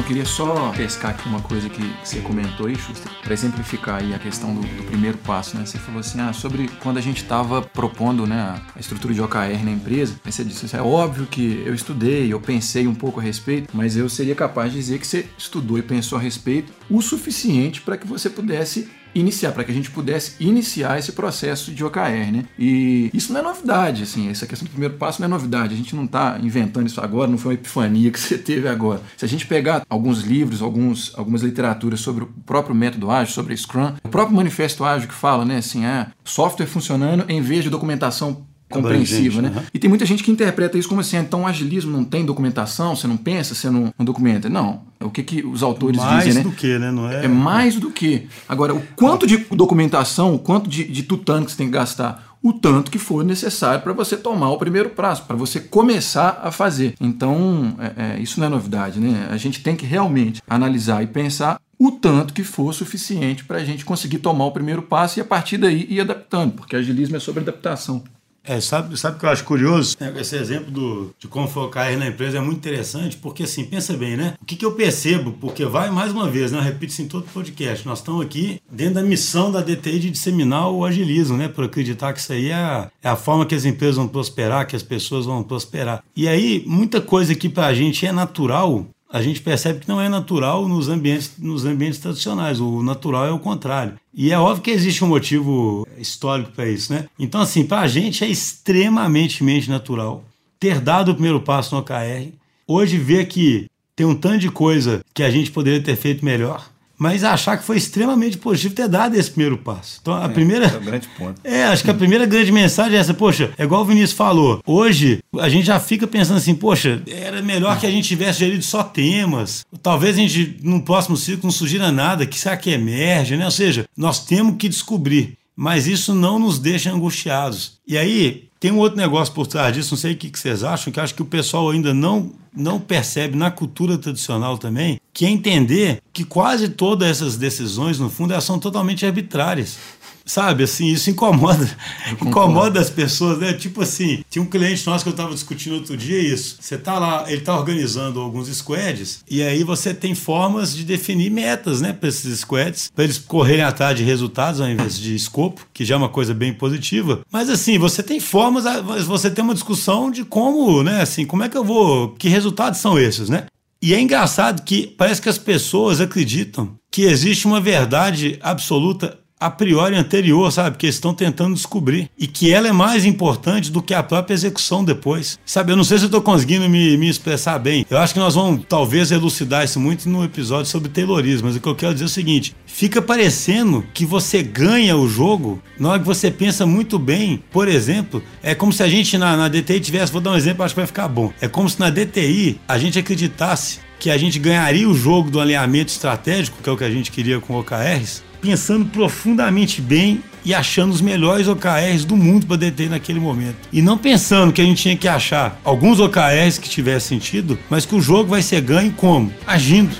Não, eu queria só pescar aqui uma coisa que, você comentou aí, Schuster, para exemplificar aí a questão do, do, primeiro passo, né? Você falou assim, ah, sobre quando a gente estava propondo, né, a estrutura de OKR na empresa, aí você disse, é óbvio que eu estudei, eu pensei um pouco a respeito, mas eu seria capaz de dizer que você estudou e pensou a respeito o suficiente para que você pudesse iniciar, para que a gente pudesse iniciar esse processo de OKR, né? E isso não é novidade, assim, essa questão do primeiro passo não é novidade, a gente não está inventando isso agora, não foi uma epifania que você teve agora. Se a gente pegar alguns livros, alguns, algumas literaturas sobre o próprio método ágil, sobre Scrum, o próprio manifesto ágil que fala, né, assim, é software funcionando em vez de documentação compreensiva, né? Uhum. E tem muita gente que interpreta isso como assim, ah, então o agilismo não tem documentação, você não pensa, você não, não documenta. Não, o que, que os autores mais dizem, né? Mais do que, né? Não é... é mais do que. Agora, o quanto de documentação, o quanto de, de tutano que você tem que gastar, o tanto que for necessário para você tomar o primeiro prazo, para você começar a fazer. Então, é, é, isso não é novidade, né? A gente tem que realmente analisar e pensar o tanto que for suficiente para a gente conseguir tomar o primeiro passo e a partir daí ir adaptando, porque agilismo é sobre adaptação. É, sabe, sabe o que eu acho curioso? É, esse exemplo do, de como focar na empresa é muito interessante, porque assim, pensa bem, né? O que, que eu percebo? Porque vai mais uma vez, né? Eu repito isso em todo podcast. Nós estamos aqui dentro da missão da DTI de disseminar o agilismo, né? Por acreditar que isso aí é a, é a forma que as empresas vão prosperar, que as pessoas vão prosperar. E aí, muita coisa que pra gente é natural, a gente percebe que não é natural nos ambientes, nos ambientes tradicionais. O natural é o contrário. E é óbvio que existe um motivo histórico para isso, né? Então, assim, para a gente é extremamente natural ter dado o primeiro passo no OKR. Hoje, ver que tem um tanto de coisa que a gente poderia ter feito melhor mas achar que foi extremamente positivo ter dado esse primeiro passo. Então, a é, primeira. É o grande ponto. É, acho que a primeira grande mensagem é essa, poxa, é igual o Vinícius falou. Hoje, a gente já fica pensando assim, poxa, era melhor que a gente tivesse gerido só temas. Talvez a gente, no próximo ciclo, não sugira nada, que será que emerge, né? Ou seja, nós temos que descobrir. Mas isso não nos deixa angustiados. E aí, tem um outro negócio por trás disso, não sei o que vocês acham, que acho que o pessoal ainda não, não percebe na cultura tradicional também, que é entender que quase todas essas decisões, no fundo, elas são totalmente arbitrárias. Sabe, assim, isso incomoda. Incomoda as pessoas, né? Tipo assim, tinha um cliente nosso que eu estava discutindo outro dia isso. Você tá lá, ele tá organizando alguns squads, e aí você tem formas de definir metas, né, para esses squads, para eles correrem atrás de resultados ao invés de escopo, que já é uma coisa bem positiva. Mas assim, você tem formas, você tem uma discussão de como, né, assim, como é que eu vou, que resultados são esses, né? E é engraçado que parece que as pessoas acreditam que existe uma verdade absoluta a priori anterior, sabe? Que eles estão tentando descobrir. E que ela é mais importante do que a própria execução depois. Sabe, eu não sei se eu estou conseguindo me, me expressar bem. Eu acho que nós vamos talvez elucidar isso muito no episódio sobre Taylorismo. Mas o que eu quero dizer é o seguinte: fica parecendo que você ganha o jogo na hora que você pensa muito bem. Por exemplo, é como se a gente na, na DTI tivesse, vou dar um exemplo, acho que vai ficar bom. É como se na DTI a gente acreditasse que a gente ganharia o jogo do alinhamento estratégico, que é o que a gente queria com OKRs, pensando profundamente bem e achando os melhores OKRs do mundo para deter naquele momento. E não pensando que a gente tinha que achar alguns OKRs que tivessem sentido, mas que o jogo vai ser ganho como? Agindo.